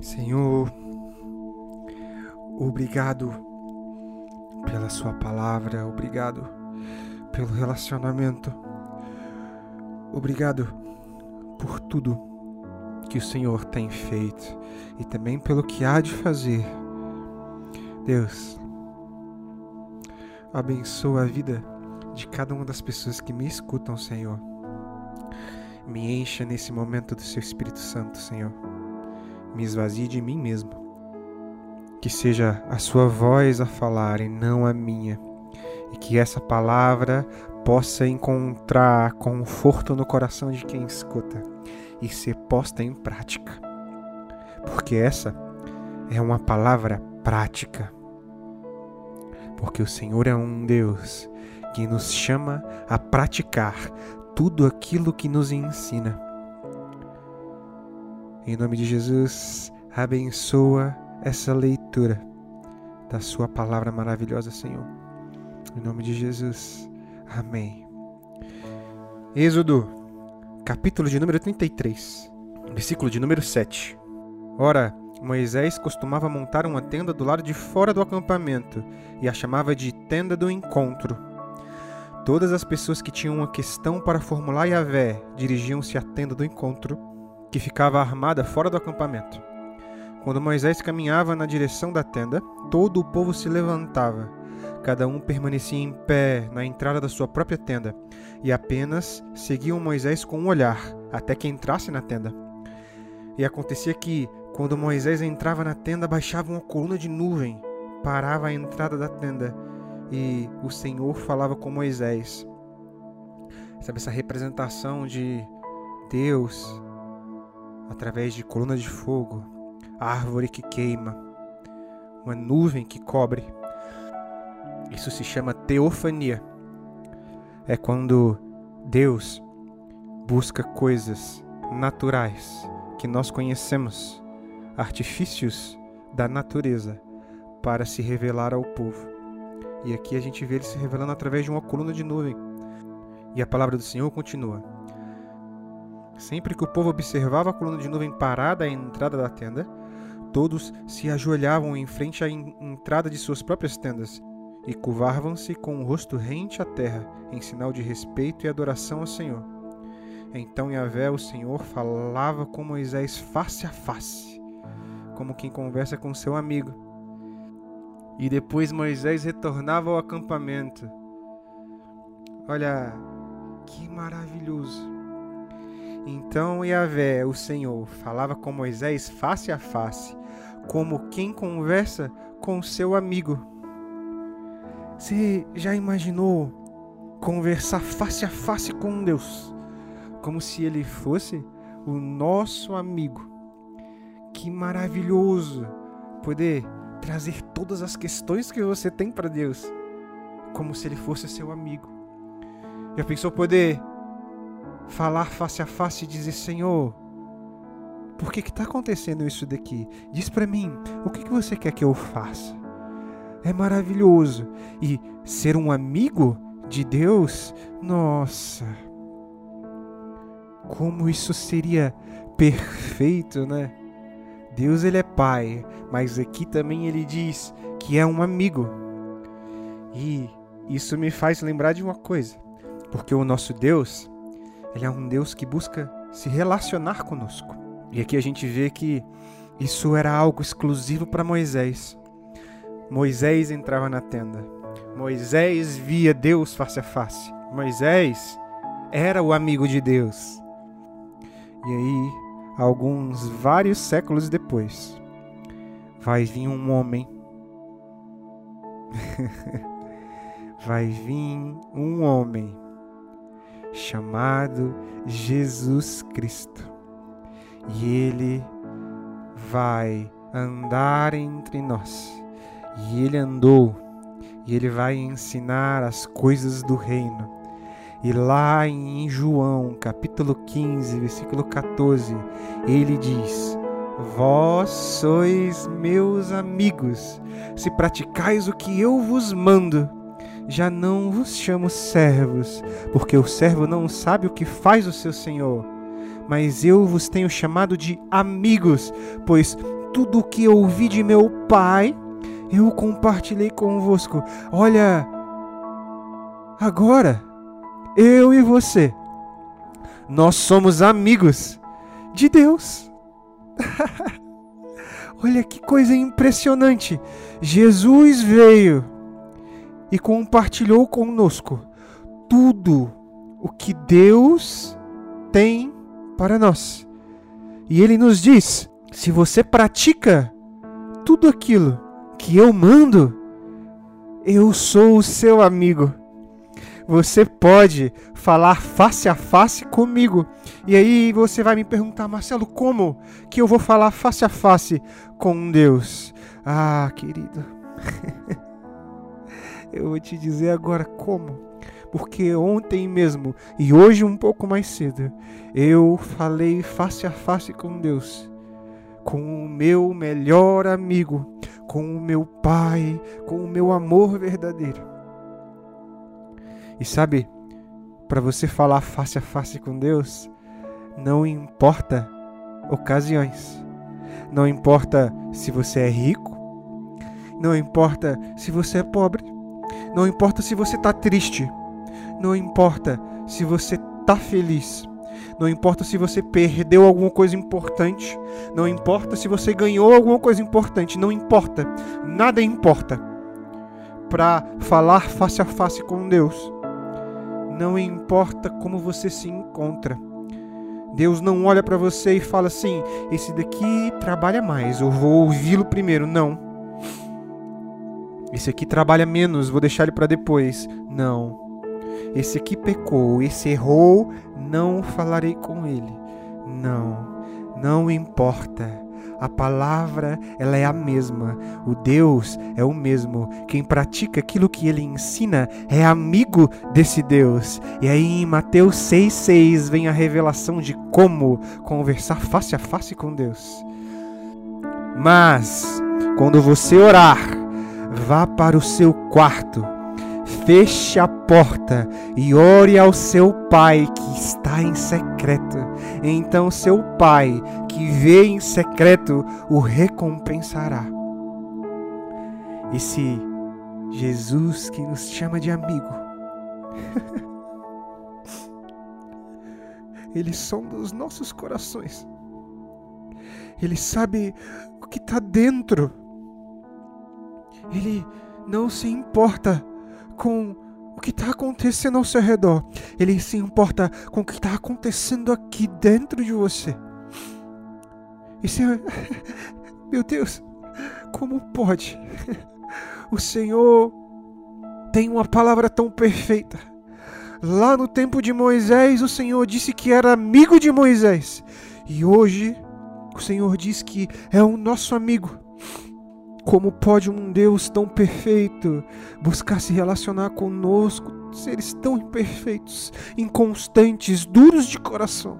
Senhor, obrigado pela Sua palavra, obrigado pelo relacionamento, obrigado por tudo que o Senhor tem feito e também pelo que há de fazer. Deus, abençoa a vida de cada uma das pessoas que me escutam, Senhor. Me encha nesse momento do Seu Espírito Santo, Senhor. Me esvazie de mim mesmo. Que seja a Sua voz a falar e não a minha. E que essa palavra possa encontrar conforto no coração de quem escuta e ser posta em prática. Porque essa é uma palavra prática. Porque o Senhor é um Deus que nos chama a praticar tudo aquilo que nos ensina. Em nome de Jesus, abençoa essa leitura da Sua palavra maravilhosa, Senhor. Em nome de Jesus, amém. Êxodo, capítulo de número 33, versículo de número 7. Ora, Moisés costumava montar uma tenda do lado de fora do acampamento e a chamava de tenda do encontro. Todas as pessoas que tinham uma questão para formular Yahvé dirigiam-se à tenda do encontro, que ficava armada fora do acampamento. Quando Moisés caminhava na direção da tenda, todo o povo se levantava. Cada um permanecia em pé na entrada da sua própria tenda, e apenas seguiam Moisés com um olhar, até que entrasse na tenda. E acontecia que, quando Moisés entrava na tenda, baixava uma coluna de nuvem, parava à entrada da tenda, e o Senhor falava com Moisés. Sabe essa representação de Deus através de coluna de fogo, árvore que queima, uma nuvem que cobre. Isso se chama teofania. É quando Deus busca coisas naturais que nós conhecemos, artifícios da natureza, para se revelar ao povo. E aqui a gente vê ele se revelando através de uma coluna de nuvem. E a palavra do Senhor continua. Sempre que o povo observava a coluna de nuvem parada à entrada da tenda, todos se ajoelhavam em frente à entrada de suas próprias tendas e curvavam-se com o rosto rente à terra, em sinal de respeito e adoração ao Senhor. Então Yahvé, o Senhor, falava com Moisés face a face, como quem conversa com seu amigo. E depois Moisés retornava ao acampamento. Olha, que maravilhoso. Então Yahvé, o Senhor, falava com Moisés face a face, como quem conversa com seu amigo. Você já imaginou conversar face a face com Deus? Como se ele fosse o nosso amigo. Que maravilhoso poder trazer todas as questões que você tem para Deus, como se ele fosse seu amigo. Já pensou poder falar face a face e dizer: Senhor, por que está acontecendo isso daqui? Diz para mim, o que, que você quer que eu faça? É maravilhoso. E ser um amigo de Deus, nossa, como isso seria perfeito, né? Deus ele é pai, mas aqui também ele diz que é um amigo. E isso me faz lembrar de uma coisa, porque o nosso Deus, ele é um Deus que busca se relacionar conosco. E aqui a gente vê que isso era algo exclusivo para Moisés. Moisés entrava na tenda. Moisés via Deus face a face. Moisés era o amigo de Deus. E aí, alguns vários séculos depois, vai vir um homem. vai vir um homem chamado Jesus Cristo. E ele vai andar entre nós. E ele andou, e ele vai ensinar as coisas do reino. E lá em João, capítulo 15, versículo 14, ele diz: Vós sois meus amigos, se praticais o que eu vos mando. Já não vos chamo servos, porque o servo não sabe o que faz o seu senhor. Mas eu vos tenho chamado de amigos, pois tudo o que ouvi de meu Pai, eu compartilhei convosco. Olha, agora, eu e você, nós somos amigos de Deus. Olha que coisa impressionante. Jesus veio e compartilhou conosco tudo o que Deus tem para nós. E ele nos diz: se você pratica tudo aquilo que eu mando, eu sou o seu amigo. Você pode falar face a face comigo. E aí você vai me perguntar, Marcelo, como que eu vou falar face a face com Deus? Ah, querido. eu vou te dizer agora como. Porque ontem mesmo e hoje um pouco mais cedo eu falei face a face com Deus, com o meu melhor amigo, com o meu Pai, com o meu amor verdadeiro. E sabe, para você falar face a face com Deus, não importa ocasiões, não importa se você é rico, não importa se você é pobre, não importa se você está triste, não importa se você está feliz. Não importa se você perdeu alguma coisa importante. Não importa se você ganhou alguma coisa importante. Não importa. Nada importa. Para falar face a face com Deus. Não importa como você se encontra. Deus não olha para você e fala assim: esse daqui trabalha mais, eu vou ouvi-lo primeiro. Não. Esse aqui trabalha menos, vou deixar ele para depois. Não. Esse aqui pecou, esse errou, não falarei com ele. Não, não importa. A palavra, ela é a mesma. O Deus é o mesmo. Quem pratica aquilo que ele ensina é amigo desse Deus. E aí em Mateus 6:6 vem a revelação de como conversar face a face com Deus. Mas quando você orar, vá para o seu quarto feche a porta e ore ao seu pai que está em secreto. Então seu pai que vê em secreto o recompensará. Esse Jesus que nos chama de amigo. Ele sonda os nossos corações. Ele sabe o que está dentro. Ele não se importa com o que está acontecendo ao seu redor. Ele se importa com o que está acontecendo aqui dentro de você. Meu Deus, como pode? O Senhor tem uma palavra tão perfeita. Lá no tempo de Moisés, o Senhor disse que era amigo de Moisés. E hoje, o Senhor diz que é o nosso amigo. Como pode um Deus tão perfeito buscar se relacionar conosco, seres tão imperfeitos, inconstantes, duros de coração?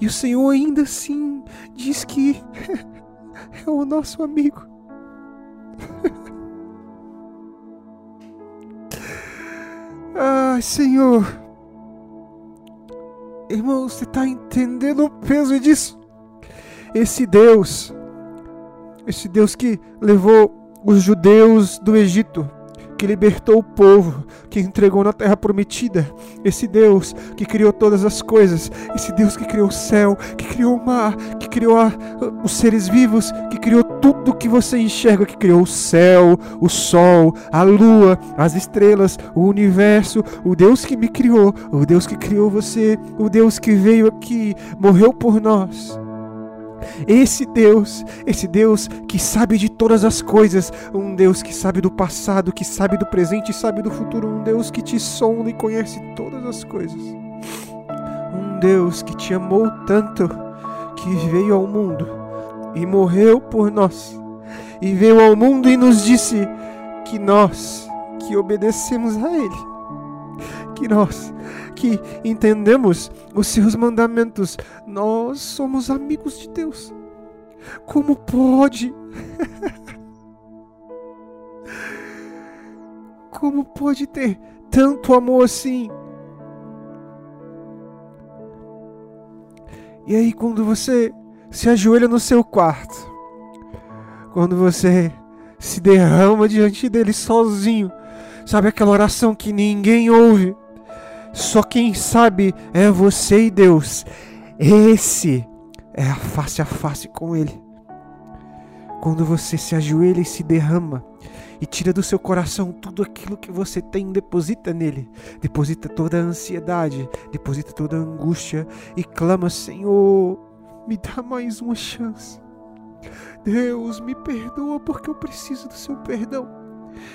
E o Senhor ainda assim diz que é o nosso amigo. Ai, Senhor. Irmão, você está entendendo o peso disso? Esse Deus esse Deus que levou os judeus do Egito, que libertou o povo, que entregou na terra prometida. Esse Deus que criou todas as coisas, esse Deus que criou o céu, que criou o mar, que criou a, os seres vivos, que criou tudo que você enxerga, que criou o céu, o sol, a lua, as estrelas, o universo, o Deus que me criou, o Deus que criou você, o Deus que veio aqui, morreu por nós esse Deus, esse Deus que sabe de todas as coisas, um Deus que sabe do passado, que sabe do presente e sabe do futuro, um Deus que te sonda e conhece todas as coisas. Um Deus que te amou tanto que veio ao mundo e morreu por nós. E veio ao mundo e nos disse que nós que obedecemos a Ele, que nós que entendemos os seus mandamentos, nós somos amigos de Deus. Como pode? Como pode ter tanto amor assim? E aí, quando você se ajoelha no seu quarto, quando você se derrama diante dele sozinho. Sabe aquela oração que ninguém ouve? Só quem sabe é você e Deus. Esse é a face a face com ele. Quando você se ajoelha e se derrama e tira do seu coração tudo aquilo que você tem, deposita nele, deposita toda a ansiedade, deposita toda a angústia e clama: Senhor, me dá mais uma chance. Deus, me perdoa porque eu preciso do seu perdão.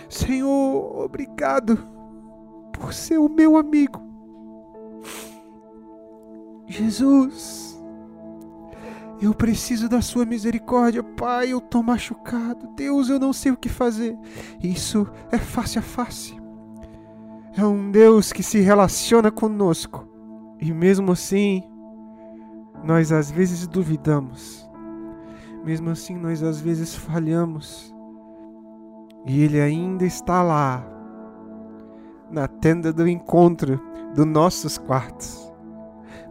Senhor, obrigado por ser o meu amigo. Jesus, eu preciso da sua misericórdia, Pai. Eu estou machucado. Deus, eu não sei o que fazer. Isso é face a face. É um Deus que se relaciona conosco. E mesmo assim, nós às vezes duvidamos. Mesmo assim, nós às vezes falhamos. E Ele ainda está lá, na tenda do encontro dos nossos quartos,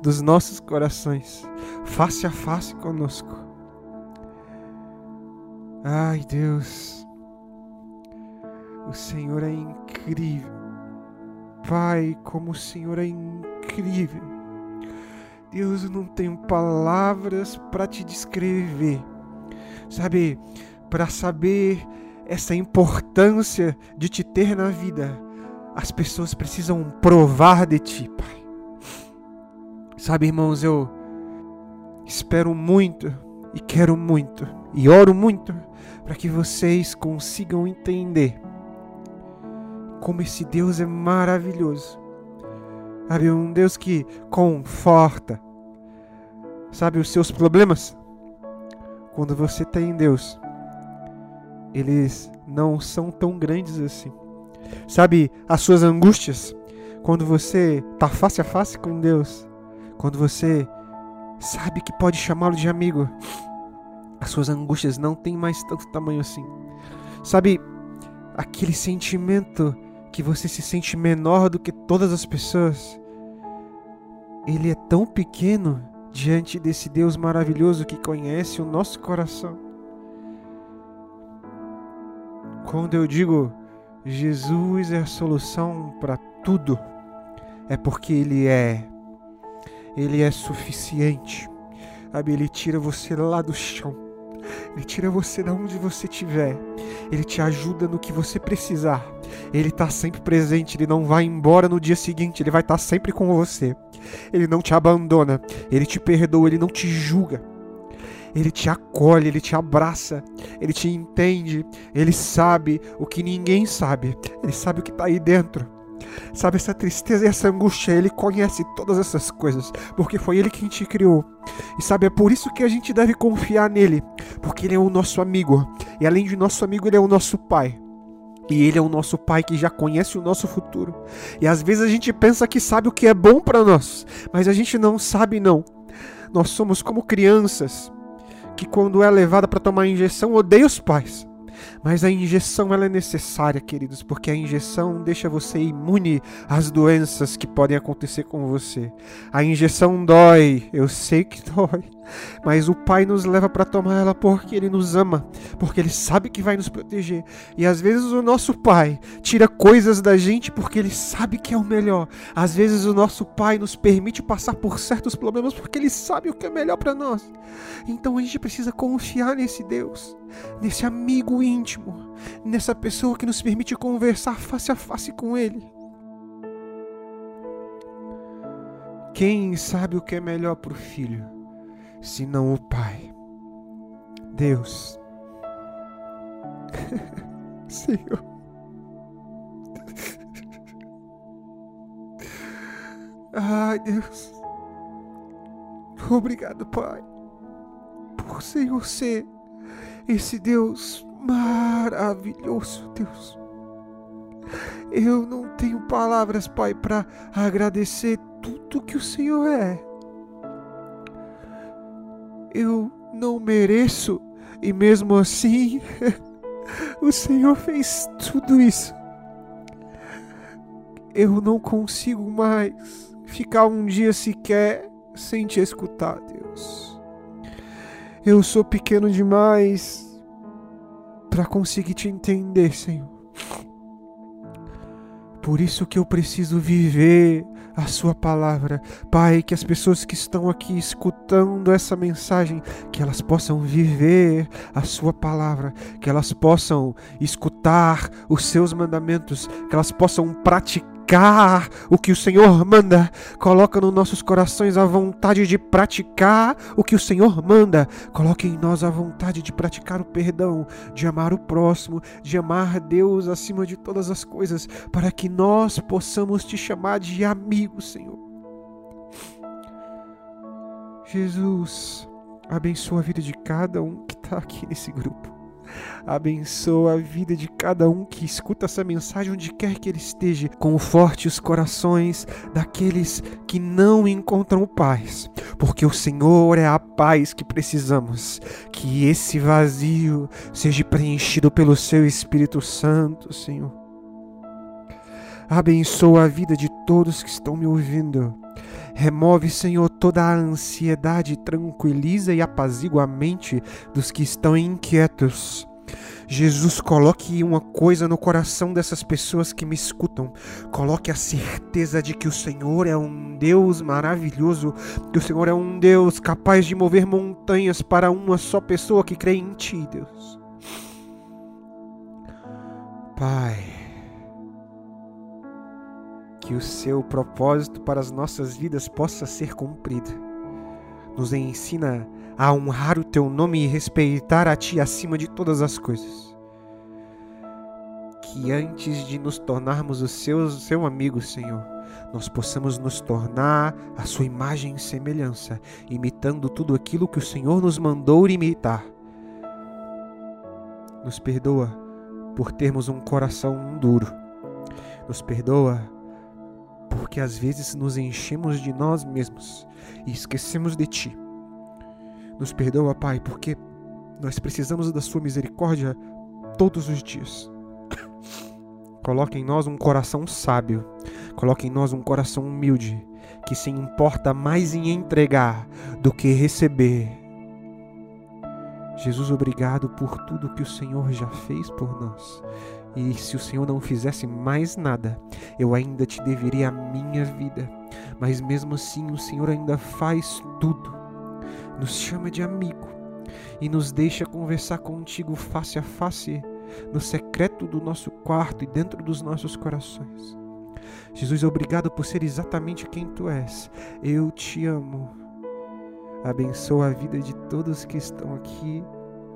dos nossos corações, face a face conosco. Ai, Deus, o Senhor é incrível. Pai, como o Senhor é incrível. Deus, eu não tenho palavras para te descrever. Sabe, para saber essa importância de te ter na vida, as pessoas precisam provar de ti, Pai. Sabe, irmãos, eu espero muito e quero muito e oro muito para que vocês consigam entender como esse Deus é maravilhoso. Sabe, um Deus que conforta. Sabe, os seus problemas quando você tem Deus, eles não são tão grandes assim. Sabe, as suas angústias, quando você está face a face com Deus, quando você sabe que pode chamá-lo de amigo, as suas angústias não têm mais tanto tamanho assim. Sabe, aquele sentimento que você se sente menor do que todas as pessoas, ele é tão pequeno diante desse Deus maravilhoso que conhece o nosso coração. Quando eu digo Jesus é a solução para tudo, é porque Ele é, Ele é suficiente. Sabe, Ele tira você lá do chão, Ele tira você de onde você estiver, Ele te ajuda no que você precisar. Ele está sempre presente, Ele não vai embora no dia seguinte, Ele vai estar tá sempre com você. Ele não te abandona, ele te perdoa, ele não te julga. Ele te acolhe, ele te abraça, ele te entende, ele sabe o que ninguém sabe, ele sabe o que está aí dentro. Sabe essa tristeza e essa angústia, ele conhece todas essas coisas, porque foi ele quem te criou. E sabe, é por isso que a gente deve confiar nele, porque ele é o nosso amigo, e além de nosso amigo, ele é o nosso pai. E Ele é o nosso Pai que já conhece o nosso futuro. E às vezes a gente pensa que sabe o que é bom para nós, mas a gente não sabe não. Nós somos como crianças que quando é levada para tomar injeção odeia os pais. Mas a injeção ela é necessária, queridos, porque a injeção deixa você imune às doenças que podem acontecer com você. A injeção dói, eu sei que dói. Mas o Pai nos leva para tomar ela porque Ele nos ama, porque Ele sabe que vai nos proteger. E às vezes o nosso Pai tira coisas da gente porque Ele sabe que é o melhor. Às vezes o nosso Pai nos permite passar por certos problemas porque Ele sabe o que é melhor para nós. Então a gente precisa confiar nesse Deus, nesse amigo íntimo, nessa pessoa que nos permite conversar face a face com Ele. Quem sabe o que é melhor para o filho? Senão o Pai. Deus, Senhor, ai Deus, obrigado, Pai, por Senhor ser esse Deus maravilhoso, Deus. Eu não tenho palavras, Pai, para agradecer tudo que o Senhor é eu não mereço e mesmo assim o Senhor fez tudo isso. Eu não consigo mais ficar um dia sequer sem te escutar, Deus. Eu sou pequeno demais para conseguir te entender, Senhor. Por isso que eu preciso viver a sua palavra. Pai, que as pessoas que estão aqui escutando essa mensagem, que elas possam viver a sua palavra, que elas possam escutar os seus mandamentos, que elas possam praticar praticar o que o Senhor manda. Coloca nos nossos corações a vontade de praticar o que o Senhor manda. Coloque em nós a vontade de praticar o perdão, de amar o próximo, de amar Deus acima de todas as coisas, para que nós possamos te chamar de amigo, Senhor. Jesus, abençoa a vida de cada um que está aqui nesse grupo. Abençoa a vida de cada um que escuta essa mensagem onde quer que ele esteja. Conforte os corações daqueles que não encontram paz, porque o Senhor é a paz que precisamos. Que esse vazio seja preenchido pelo seu Espírito Santo, Senhor. Abençoa a vida de todos que estão me ouvindo. Remove, Senhor, toda a ansiedade, tranquiliza e apazigua a mente dos que estão inquietos. Jesus, coloque uma coisa no coração dessas pessoas que me escutam. Coloque a certeza de que o Senhor é um Deus maravilhoso, que o Senhor é um Deus capaz de mover montanhas para uma só pessoa que crê em Ti, Deus. Pai, que o seu propósito para as nossas vidas possa ser cumprido. Nos ensina a honrar o teu nome e respeitar a ti acima de todas as coisas. Que antes de nos tornarmos o seu, seu amigo, Senhor, nós possamos nos tornar a sua imagem e semelhança, imitando tudo aquilo que o Senhor nos mandou imitar. Nos perdoa por termos um coração duro. Nos perdoa porque às vezes nos enchemos de nós mesmos e esquecemos de Ti. Nos perdoa, Pai, porque nós precisamos da Sua misericórdia todos os dias. Coloque em nós um coração sábio, coloque em nós um coração humilde, que se importa mais em entregar do que receber. Jesus, obrigado por tudo que o Senhor já fez por nós. E se o Senhor não fizesse mais nada, eu ainda te deveria a minha vida. Mas mesmo assim, o Senhor ainda faz tudo. Nos chama de amigo e nos deixa conversar contigo face a face, no secreto do nosso quarto e dentro dos nossos corações. Jesus, obrigado por ser exatamente quem tu és. Eu te amo. Abençoa a vida de todos que estão aqui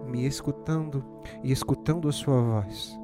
me escutando e escutando a sua voz.